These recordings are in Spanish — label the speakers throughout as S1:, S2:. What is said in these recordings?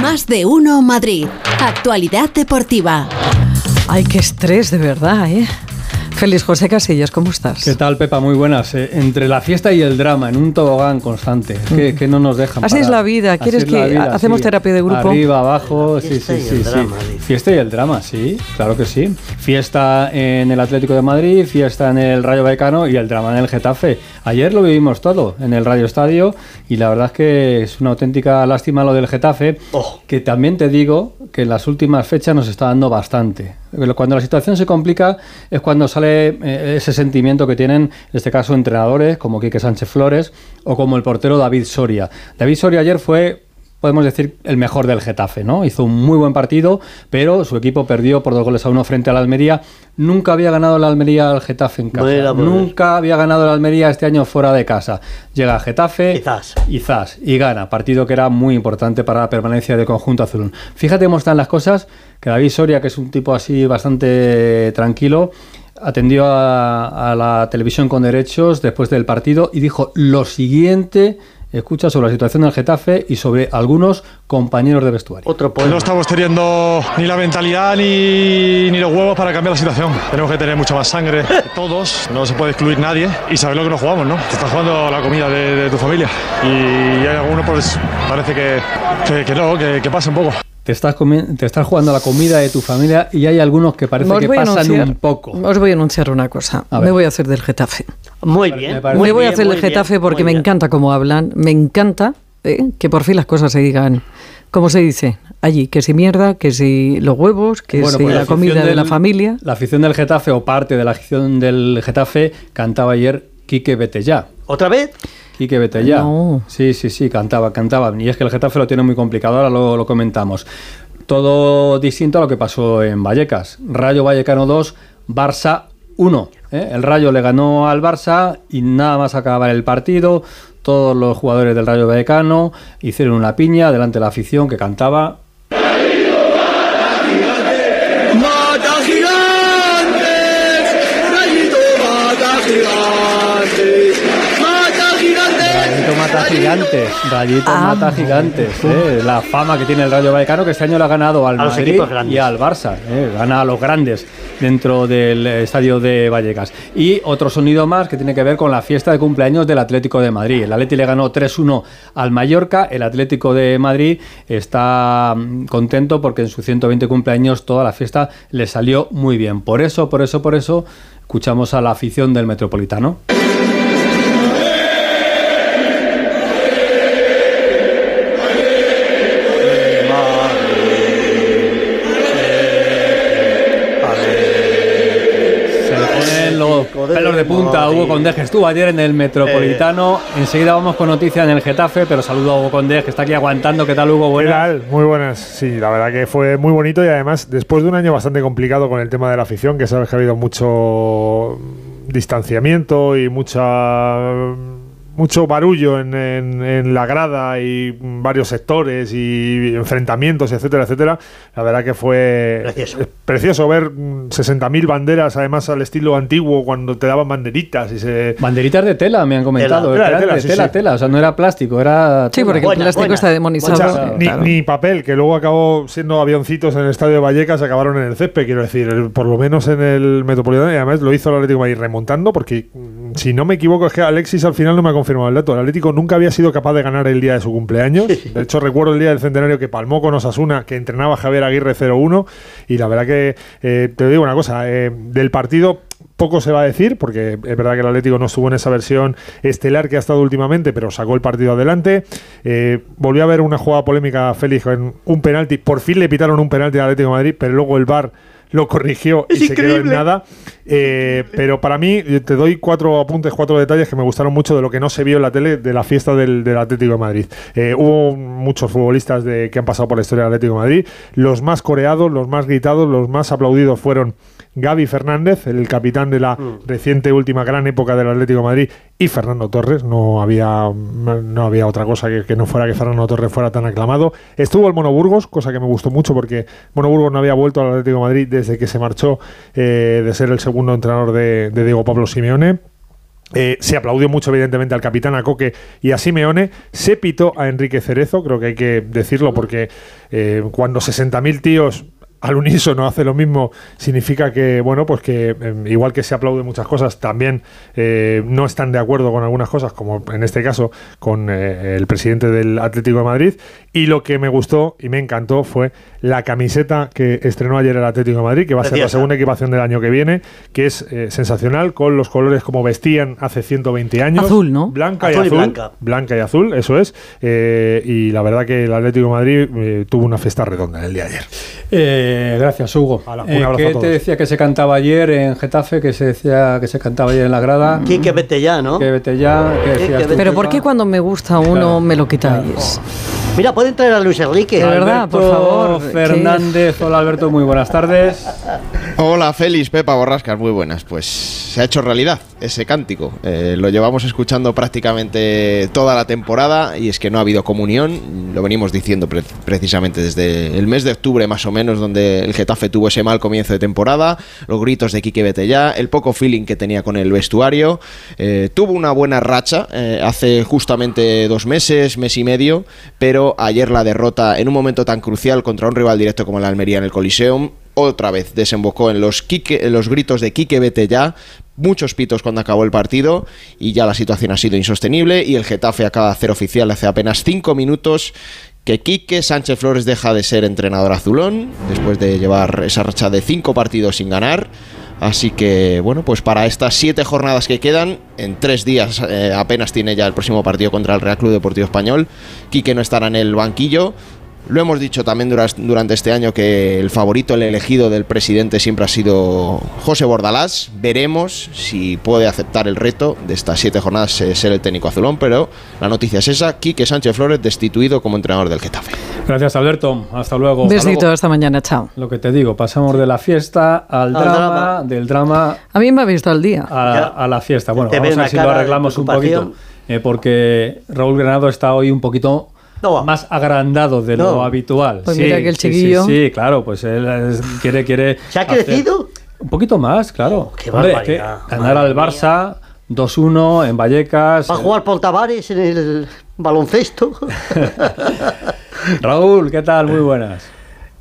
S1: Más de uno Madrid. Actualidad deportiva.
S2: Ay, qué estrés, de verdad, ¿eh? Feliz José Casillas, ¿cómo estás?
S3: ¿Qué tal, Pepa? Muy buenas. Eh, entre la fiesta y el drama, en un tobogán constante, que, que no nos dejan.
S2: Así es la vida. ¿Quieres que hacemos terapia de grupo?
S3: Arriba, abajo, sí, sí, sí, sí. Fiesta y el drama, sí, claro que sí. Fiesta en el Atlético de Madrid, fiesta en el Rayo Vallecano y el drama en el Getafe. Ayer lo vivimos todo en el Radio Estadio y la verdad es que es una auténtica lástima lo del Getafe, oh. que también te digo que en las últimas fechas nos está dando bastante. Cuando la situación se complica es cuando sale eh, ese sentimiento que tienen, en este caso, entrenadores como Quique Sánchez Flores o como el portero David Soria. David Soria ayer fue podemos decir, el mejor del Getafe, ¿no? Hizo un muy buen partido, pero su equipo perdió por dos goles a uno frente al Almería. Nunca había ganado la Almería al Getafe en casa. Nunca había ganado la Almería este año fuera de casa. Llega a Getafe y zas. y gana. Partido que era muy importante para la permanencia del conjunto azul. Fíjate cómo están las cosas, que David Soria, que es un tipo así bastante tranquilo, atendió a, a la televisión con derechos después del partido y dijo lo siguiente escucha sobre la situación del Getafe y sobre algunos compañeros de vestuario.
S4: Otro No estamos teniendo ni la mentalidad ni, ni, los huevos para cambiar la situación. Tenemos que tener mucha más sangre, todos, no se puede excluir nadie y saber lo que nos jugamos, ¿no? Te estás jugando la comida de, tu familia y hay algunos, pues parece que, que, no, que, que pasa un poco
S3: te estás, te estás jugando la comida de tu familia y hay algunos que parece que pasan un poco.
S2: Os voy a anunciar una cosa. me voy a hacer del Getafe.
S5: Muy bien.
S2: Me, voy a hacer del Getafe porque me encanta cómo hablan. Me encanta ¿eh? que por fin las cosas se digan como se dice allí, que si mierda, que si los huevos, que si pues la, comida de la familia.
S3: La afición del Getafe o parte de la afición del Getafe cantaba ayer Quique Betellá.
S5: ¿Otra vez?
S3: Quique Betella. Sí, sí, sí, cantaba, cantaba. Y es que el Getafe lo tiene muy complicado, ahora lo, lo comentamos. Todo distinto a lo que pasó en Vallecas. Rayo Vallecano 2, Barça 1. ¿eh? El Rayo le ganó al Barça y nada más acabar el partido. Todos los jugadores del Rayo Vallecano hicieron una piña delante de la afición que cantaba gigantes, Rayito ah. mata gigantes. Eh. La fama que tiene el Rayo Vallecano, que este año le ha ganado al Madrid y al Barça. Eh. Gana a los grandes dentro del estadio de Vallecas. Y otro sonido más que tiene que ver con la fiesta de cumpleaños del Atlético de Madrid. El Atlético le ganó 3-1 al Mallorca. El Atlético de Madrid está mm, contento porque en su 120 cumpleaños toda la fiesta le salió muy bien. Por eso, por eso, por eso, escuchamos a la afición del Metropolitano. Hugo Condés, que estuvo ayer en el Metropolitano. Eh. Enseguida vamos con noticias en el Getafe, pero saludo a Hugo Condés, que está aquí aguantando. ¿Qué tal, Hugo?
S6: Buenas. Muy buenas. Sí, la verdad que fue muy bonito y además, después de un año bastante complicado con el tema de la afición, que sabes que ha habido mucho distanciamiento y mucha mucho barullo en, en, la grada y varios sectores y enfrentamientos, etcétera, etcétera. La verdad que fue precioso, ver 60.000 banderas, además al estilo antiguo, cuando te daban banderitas. y se
S3: Banderitas de tela, me han comentado. Tela, de tela, tela, o sea, no era plástico, era...
S2: Sí, porque el plástico está demonizado.
S6: ni, papel, que luego acabó siendo avioncitos en el estadio de Vallecas, acabaron en el césped, quiero decir, por lo menos en el Metropolitano, y además lo hizo el Atlético Madrid remontando, porque mm, si no me equivoco es que Alexis al final no me ha confirmado el dato. El Atlético nunca había sido capaz de ganar el día de su cumpleaños. De hecho, recuerdo el día del centenario que palmó con Osasuna, que entrenaba Javier Aguirre 0-1. Y la verdad que eh, te digo una cosa, eh, del partido poco se va a decir, porque es verdad que el Atlético no estuvo en esa versión estelar que ha estado últimamente, pero sacó el partido adelante. Eh, volvió a haber una jugada polémica, Félix, en un penalti. Por fin le pitaron un penalti al Atlético de Madrid, pero luego el VAR lo corrigió y se quedó en nada. Eh, pero para mí, te doy cuatro apuntes, cuatro detalles que me gustaron mucho de lo que no se vio en la tele de la fiesta del, Atlético de Madrid. Eh, hubo muchos futbolistas de, que han pasado por la historia del Atlético de Madrid. Los más coreados, los más gritados, los más aplaudidos fueron Gaby Fernández, el capitán de la mm. reciente última gran época del Atlético de Madrid, y Fernando Torres. No había, no había otra cosa que, que, no fuera que Fernando Torres fuera tan aclamado. Estuvo el Mono Burgos, cosa que me gustó mucho porque Mono Burgos no había vuelto al Atlético de Madrid desde que se marchó eh, de ser el segundo entrenador de, de Diego Pablo Simeone. Eh, se aplaudió mucho, evidentemente, al capitán a Coque y a Simeone. Se pitó a Enrique Cerezo, creo que hay que decirlo, porque eh, cuando 60.000 tíos al unísono hace lo mismo, significa que, bueno, pues que em, igual que se aplaude muchas cosas, también eh, no están de acuerdo con algunas cosas, como en este caso con eh, el presidente del Atlético de Madrid. Y lo que me gustó y me encantó fue la camiseta que estrenó ayer el Atlético de Madrid, que va a ser la segunda equipación del año que viene, que es eh, sensacional, con los colores como vestían hace 1mente años.
S2: Azul, ¿no?
S6: Blanca y azul. blanca. blanca. y azul, eso es. y la verdad que el Atlético de Madrid tuvo una fiesta redonda el día de ayer.
S3: Eh, gracias, Hugo. Eh, ¿Qué te decía que se cantaba ayer en Getafe? Que se decía que se cantaba ayer en la grada.
S5: Quique, vete ya, ¿no?
S3: Que vete ya.
S2: Pero ¿por qué cuando me gusta uno me lo quitáis?
S5: Mira, pueden traer a Luis Enrique.
S2: De verdad, por favor.
S3: Fernández, hola Alberto, muy buenas tardes.
S7: Hola Félix, Pepa Borrascas, muy buenas. Pues se ha hecho realidad ese cántico. Eh, lo llevamos escuchando prácticamente toda la temporada y es que no ha habido comunión. Lo venimos diciendo precisamente desde el mes de octubre más o menos, donde el Getafe tuvo ese mal comienzo de temporada, los gritos de Quique Betella, el poco feeling que tenía con el vestuario. Eh, tuvo una buena racha eh, hace justamente dos meses, mes y medio, pero ayer la derrota en un momento tan crucial contra un rival directo como la Almería en el Coliseum otra vez desembocó en los, los gritos de Quique vete ya, muchos pitos cuando acabó el partido y ya la situación ha sido insostenible y el Getafe acaba de hacer oficial hace apenas cinco minutos que Quique Sánchez Flores deja de ser entrenador azulón después de llevar esa racha de cinco partidos sin ganar. Así que, bueno, pues para estas siete jornadas que quedan, en tres días eh, apenas tiene ya el próximo partido contra el Real Club Deportivo Español. Quique no estará en el banquillo. Lo hemos dicho también durante este año que el favorito, el elegido del presidente siempre ha sido José Bordalás. Veremos si puede aceptar el reto de estas siete jornadas ser el técnico azulón, pero la noticia es esa, Quique Sánchez Flores destituido como entrenador del Getafe.
S3: Gracias Alberto, hasta luego.
S2: Besito esta mañana, chao.
S3: Lo que te digo, pasamos de la fiesta al, drama, del drama...
S2: A mí me ha visto al día.
S3: A, la fiesta. Bueno, vamos a ver si lo arreglamos un poquito, eh, porque Raúl Granado está hoy un poquito más agrandado de lo habitual.
S2: Pues mira que el chiquillo.
S3: Sí, claro, pues él quiere, quiere.
S5: ¿Se ha crecido?
S3: Un poquito más, claro.
S5: Oh, qué Hombre,
S3: ganar al Barça 2-1 en Vallecas.
S5: Va a jugar por Tavares en el baloncesto.
S3: Raúl, ¿qué tal? Muy buenas.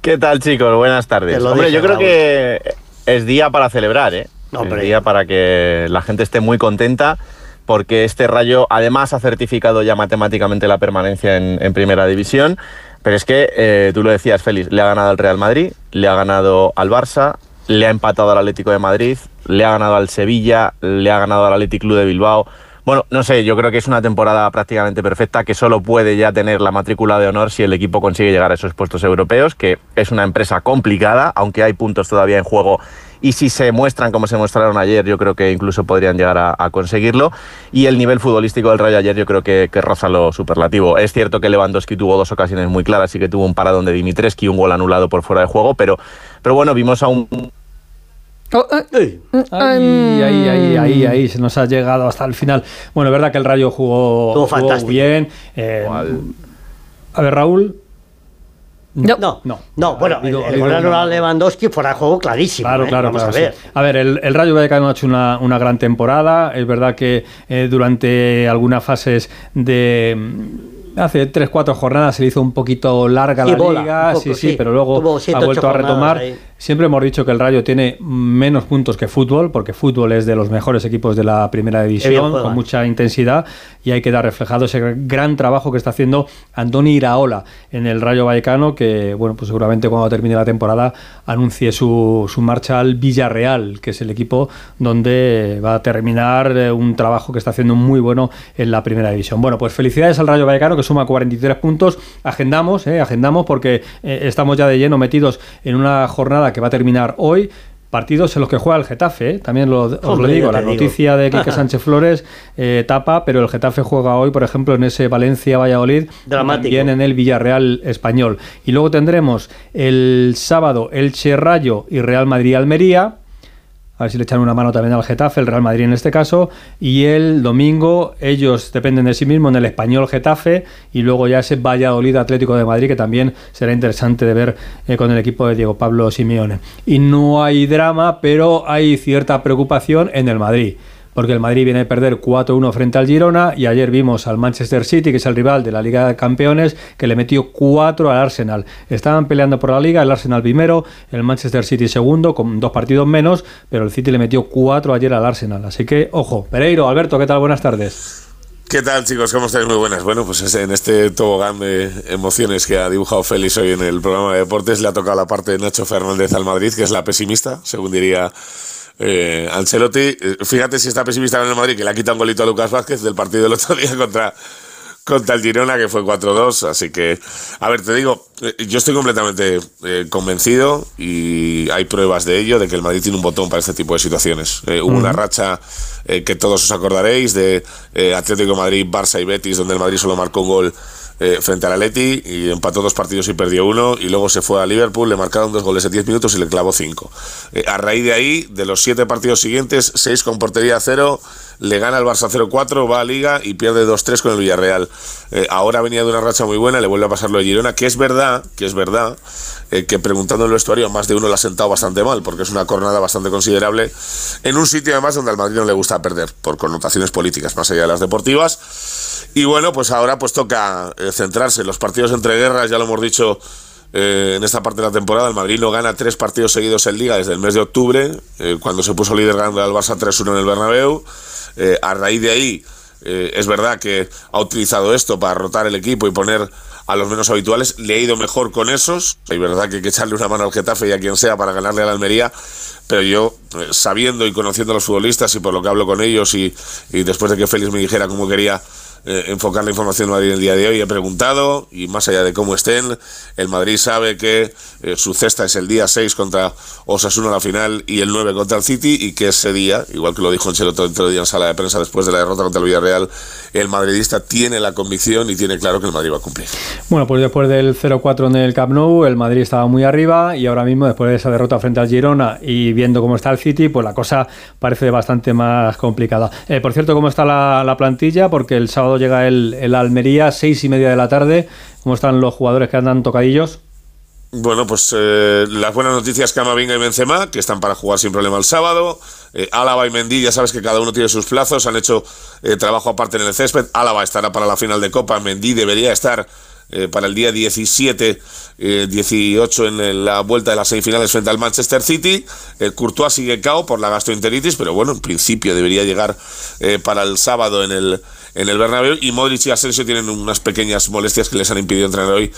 S8: ¿Qué tal, chicos? Buenas tardes. Hombre, yo creo que es día para celebrar, ¿eh? Es día para que la gente esté muy contenta porque este Rayo además ha certificado ya matemáticamente la permanencia en, Primera División. Pero es que, eh, tú lo decías, Félix, le ha ganado al Real Madrid, le ha ganado al Barça, le ha empatado al Atlético de Madrid, le ha ganado al Sevilla, le ha ganado al Atlético Club de Bilbao. Bueno, no sé, yo creo que es una temporada prácticamente perfecta que solo puede ya tener la matrícula de honor si el equipo consigue llegar a esos puestos europeos, que es una empresa complicada, aunque hay puntos todavía en juego y si se muestran como se mostraron ayer, yo creo que incluso podrían llegar a, conseguirlo. Y el nivel futbolístico del Rayo ayer yo creo que, que, roza lo superlativo. Es cierto que Lewandowski tuvo dos ocasiones muy claras y que tuvo un paradón de Dimitrescu y un gol anulado por fuera de juego, pero, pero bueno, vimos a un
S3: Oh, eh. ahí, ahí, ahí, ahí, ahí, se nos ha llegado hasta el final. Bueno, es verdad que el Rayo jugó, bien. Eh, a ver, Raúl.
S5: No, no, no. no bueno, el, gol Lewandowski fuera de juego clarísimo.
S3: Claro, ¿eh? claro, Vamos a ver. A ver, el, el Rayo Vallecano ha hecho una, una, gran temporada. Es verdad que durante algunas fases de hace 3-4 jornadas se le hizo un poquito larga la liga, sí, sí, pero luego ha vuelto a retomar. Siempre hemos dicho que el Rayo tiene menos puntos que fútbol, porque fútbol es de los mejores equipos de la primera división, con mucha intensidad, y hay que dar reflejado ese gran trabajo que está haciendo Andoni Iraola en el Rayo Vallecano, que bueno, pues seguramente cuando termine la temporada anuncie su, su marcha al Villarreal, que es el equipo donde va a terminar eh, un trabajo que está haciendo muy bueno en la primera división. Bueno, pues felicidades al Rayo Vallecano, que suma 43 puntos. Agendamos, eh, agendamos porque eh, estamos ya de lleno metidos en una jornada que va a terminar hoy partidos en los que juega el Getafe, ¿eh? también lo, os lo digo, la noticia de Quique Sánchez Flores eh, tapa, pero el Getafe juega hoy, por ejemplo, en ese Valencia-Valladolid, también en el Villarreal español. Y luego tendremos el sábado el Rayo y Real Madrid-Almería, a ver si le echan una mano también al Getafe, el Real Madrid en este caso, y el domingo ellos dependen de sí mismos en el español Getafe. Y luego ya ese Valladolid Atlético de Madrid que también será interesante de ver eh, con el equipo de Diego Pablo Simeone. Y no hay drama, pero hay cierta preocupación en el Madrid porque el Madrid viene a perder 4-1 frente al Girona y ayer vimos al Manchester City, que es el rival de la Liga de Campeones, que le metió 4 al Arsenal. Estaban peleando por la Liga, el Arsenal primero, el Manchester City segundo, con dos partidos menos, pero el City le metió 4 ayer al Arsenal. Así que, ojo, Pereiro, Alberto, ¿qué tal? Buenas tardes.
S9: ¿Qué tal chicos? ¿Cómo estáis? Muy buenas. Bueno, pues en este tobogán de emociones que ha dibujado Félix hoy en el programa de deportes le ha tocado la parte de Nacho Fernández al Madrid, que es la pesimista, según diría eh, Ancelotti. Eh, fíjate si está pesimista con el Madrid, que le ha quitado un golito a Lucas Vázquez del partido del otro día contra, contra el Girona, que fue 4-2. Así que, a ver, te digo, eh, yo estoy completamente convencido y hay pruebas de ello, de que el Madrid tiene un botón para este tipo de situaciones. hubo una racha eh, que todos os acordaréis de eh, Atlético Madrid, Barça y Betis, donde el Madrid solo marcó un gol eh, frente al Atleti y empató dos partidos y perdió uno y luego se fue a Liverpool, le marcaron dos goles en 10 minutos y le clavó cinco. a raíz de ahí, de los siete partidos siguientes, seis con portería cero, le gana el Barça 0-4, va a Liga y pierde 2-3 con el Villarreal. ahora venía de una racha muy buena, le vuelve a pasar lo de Girona, que es verdad, que es verdad, que preguntando en el vestuario más de uno lo ha sentado bastante mal, porque es una jornada bastante considerable en un sitio además donde al Madrid no le gusta perder, por connotaciones políticas más allá de las deportivas. Y bueno, pues ahora pues toca eh, centrarse en los partidos entre guerras, ya lo hemos dicho eh, en esta parte de la temporada. El Madrid no gana tres partidos seguidos en Liga desde el mes de octubre, eh, cuando se puso líder ganando al Barça 3-1 en el Bernabéu. a raíz de ahí, es verdad que ha utilizado esto para rotar el equipo y poner a los menos habituales. Le ha ido mejor con esos. Es verdad que hay que echarle una mano al Getafe y a quien sea para ganarle a la Almería pero yo, eh, sabiendo y conociendo a los futbolistas y por lo que hablo con ellos y, y después de que Félix me dijera cómo quería eh, enfocar la información en el día de hoy. He preguntado y más allá de cómo estén, el Madrid sabe que eh, su cesta es el día 6 contra Osasuna la final y el 9 contra el City y que ese día, igual que lo dijo Ancelotti el otro día en sala de prensa después de la derrota contra el Villarreal, el madridista tiene la convicción y tiene claro que el Madrid va a cumplir.
S3: Bueno, pues después del 0-4 en el Camp Nou, el Madrid estaba muy arriba y ahora mismo después de esa derrota frente al Girona y viendo cómo está el City, pues la cosa parece bastante más complicada. Eh, por cierto, ¿cómo está la plantilla? Porque el sábado llega el, Almería, seis y media de la tarde. ¿Cómo están los jugadores que andan tocadillos?
S9: Bueno, pues eh, las buenas noticias Camavinga y Benzema, que están para jugar sin problema el sábado. Eh, y Mendy, ya sabes que cada uno tiene sus plazos, han hecho eh, trabajo aparte en el césped. Álava estará para la final de Copa, Mendy debería estar eh, para el día 17, 18 eh, en la vuelta de las semifinales frente al Manchester City. El Courtois sigue cao por la gastroenteritis, pero bueno, en principio debería llegar eh, para el sábado en el, en el Bernabéu. Y Modric y Asensio tienen unas pequeñas molestias que les han impedido entrenar hoy,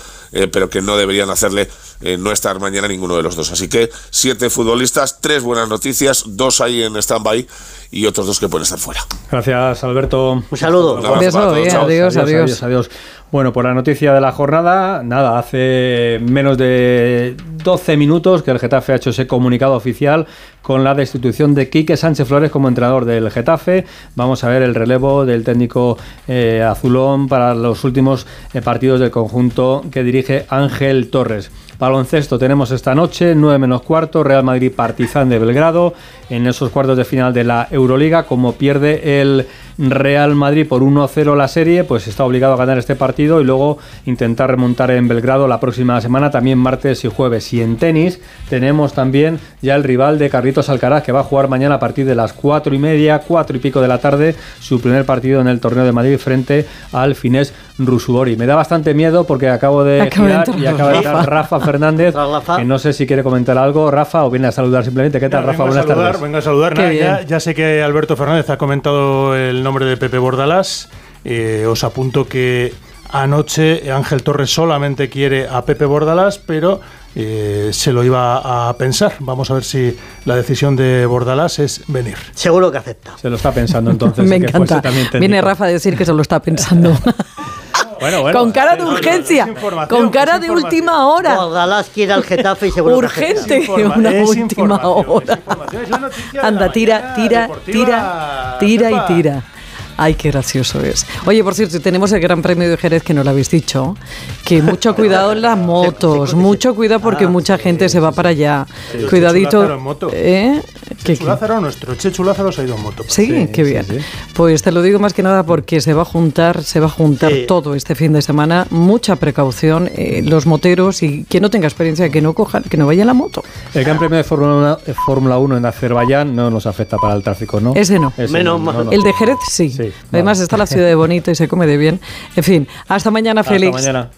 S9: pero que no deberían hacerle no estar mañana ninguno de los dos. Así que siete futbolistas, tres buenas noticias, dos ahí en stand-by y otros dos que pueden estar fuera.
S3: Gracias, Alberto.
S5: Un saludo.
S2: adiós, adiós,
S3: adiós. Bueno, por la noticia de la jornada, nada, hace menos de 12 minutos que el Getafe ha hecho ese comunicado oficial con la destitución de Quique Sánchez Flores como entrenador del Getafe. Vamos a ver el relevo del técnico eh, azulón para los últimos eh, partidos del conjunto que dirige Ángel Torres. Baloncesto tenemos esta noche, 9 menos cuarto, Real Madrid Partizan de Belgrado, en esos cuartos de final de la Euroliga, como pierde el Real Madrid por 1-0 la serie, pues está obligado a ganar este partido y luego intentar remontar en Belgrado la próxima semana, también martes y jueves. Y en tenis tenemos también ya el rival de Carlitos Alcaraz, que va a jugar mañana a partir de las 4 y media, 4 y pico de la tarde, su primer partido en el torneo de Madrid frente al finés Rusubori. Me da bastante miedo porque acabo de girar y acaba de entrar Rafa Fernández, que no sé si quiere comentar algo, Rafa, o viene a saludar simplemente. ¿Qué tal, Rafa? Buenas tardes.
S10: Venga a saludar. ya, ya, sé que Alberto Fernández ha comentado el nombre de Pepe Bordalás. Eh, os apunto que anoche Ángel Torres solamente quiere a Pepe Bordalás, pero eh, se lo iba a pensar. Vamos a ver si la decisión de Bordalás es venir.
S5: Seguro que acepta.
S3: Se lo está pensando entonces.
S2: Me encanta. Viene Rafa a decir que se lo está pensando.
S3: Bueno, bueno,
S2: con cara de urgencia, con cara de última hora.
S5: Bordalás quiere al Getafe y seguro
S2: Urgente, que una última hora. Anda, tira, tira, tira, tira y tira. Ay, qué gracioso es. Oye, por cierto, tenemos el Gran Premio de Jerez que no lo habéis dicho, que mucho cuidado en las motos, mucho cuidado porque ah, mucha gente se va para allá. Cuidadito.
S10: ¿Eh? Chechu Lázaro, nuestro Chechu Lázaro se ha ido en moto.
S2: Sí, qué bien. pues te lo digo más que nada porque se va a juntar, se va a juntar todo este fin de semana. Mucha precaución, eh, los moteros y quien no tenga experiencia, que no coja, que no vaya en la moto.
S3: El Gran Premio de Fórmula 1 en Azerbaiyán no nos afecta para el tráfico, ¿no?
S2: Ese no. Menos el de Jerez sí. Además está la ciudad de bonito y se come de bien. En fin, hasta mañana, Félix. Hasta mañana.